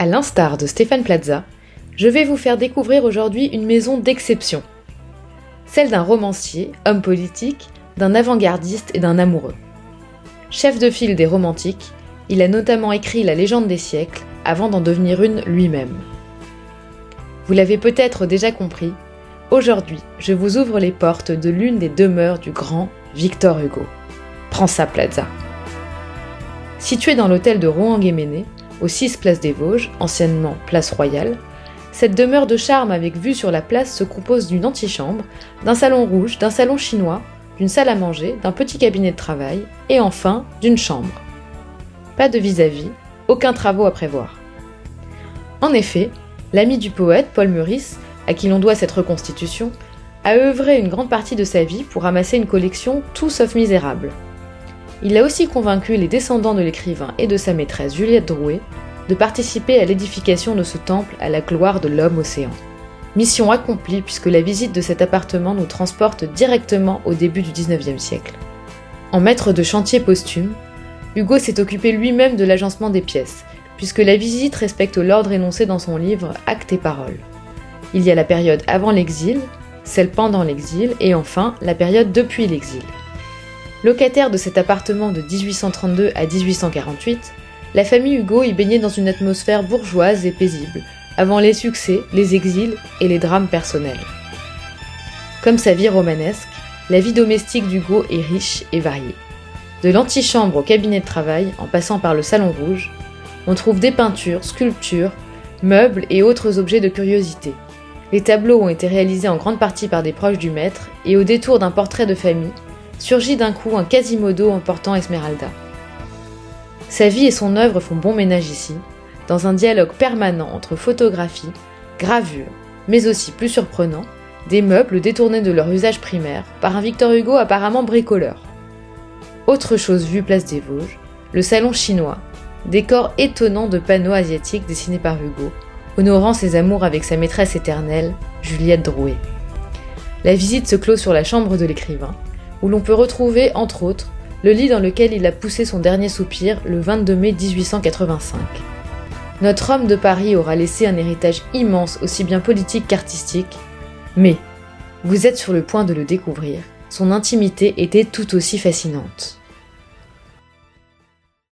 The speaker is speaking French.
À l'instar de Stéphane Plaza, je vais vous faire découvrir aujourd'hui une maison d'exception. Celle d'un romancier, homme politique, d'un avant-gardiste et d'un amoureux. Chef de file des romantiques, il a notamment écrit La légende des siècles avant d'en devenir une lui-même. Vous l'avez peut-être déjà compris, aujourd'hui je vous ouvre les portes de l'une des demeures du grand Victor Hugo. Prends ça, Plaza. Situé dans l'hôtel de Rouen-Guéméné, au 6 Place des Vosges, anciennement Place Royale, cette demeure de charme avec vue sur la place se compose d'une antichambre, d'un salon rouge, d'un salon chinois, d'une salle à manger, d'un petit cabinet de travail et enfin d'une chambre. Pas de vis-à-vis, aucun travaux à prévoir. En effet, l'ami du poète, Paul Meurice, à qui l'on doit cette reconstitution, a œuvré une grande partie de sa vie pour amasser une collection tout sauf misérable. Il a aussi convaincu les descendants de l'écrivain et de sa maîtresse Juliette Drouet de participer à l'édification de ce temple à la gloire de l'homme océan. Mission accomplie puisque la visite de cet appartement nous transporte directement au début du 19e siècle. En maître de chantier posthume, Hugo s'est occupé lui-même de l'agencement des pièces, puisque la visite respecte l'ordre énoncé dans son livre Actes et paroles. Il y a la période avant l'exil, celle pendant l'exil et enfin la période depuis l'exil. Locataire de cet appartement de 1832 à 1848, la famille Hugo y baignait dans une atmosphère bourgeoise et paisible, avant les succès, les exils et les drames personnels. Comme sa vie romanesque, la vie domestique d'Hugo est riche et variée. De l'antichambre au cabinet de travail, en passant par le salon rouge, on trouve des peintures, sculptures, meubles et autres objets de curiosité. Les tableaux ont été réalisés en grande partie par des proches du maître, et au détour d'un portrait de famille, surgit d'un coup un Quasimodo emportant Esmeralda. Sa vie et son œuvre font bon ménage ici, dans un dialogue permanent entre photographie, gravure, mais aussi plus surprenant, des meubles détournés de leur usage primaire par un Victor Hugo apparemment bricoleur. Autre chose vue place des Vosges, le salon chinois, décor étonnant de panneaux asiatiques dessinés par Hugo, honorant ses amours avec sa maîtresse éternelle, Juliette Drouet. La visite se clôt sur la chambre de l'écrivain, où l'on peut retrouver, entre autres, le lit dans lequel il a poussé son dernier soupir le 22 mai 1885. Notre homme de Paris aura laissé un héritage immense aussi bien politique qu'artistique, mais, vous êtes sur le point de le découvrir, son intimité était tout aussi fascinante.